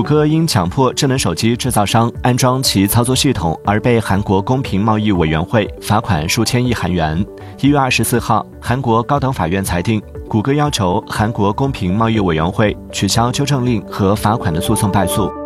谷歌因强迫智能手机制造商安装其操作系统而被韩国公平贸易委员会罚款数千亿韩元。一月二十四号韩国高等法院裁定谷歌要求韩国公平贸易委员会取消纠正令和罚款的诉讼败诉。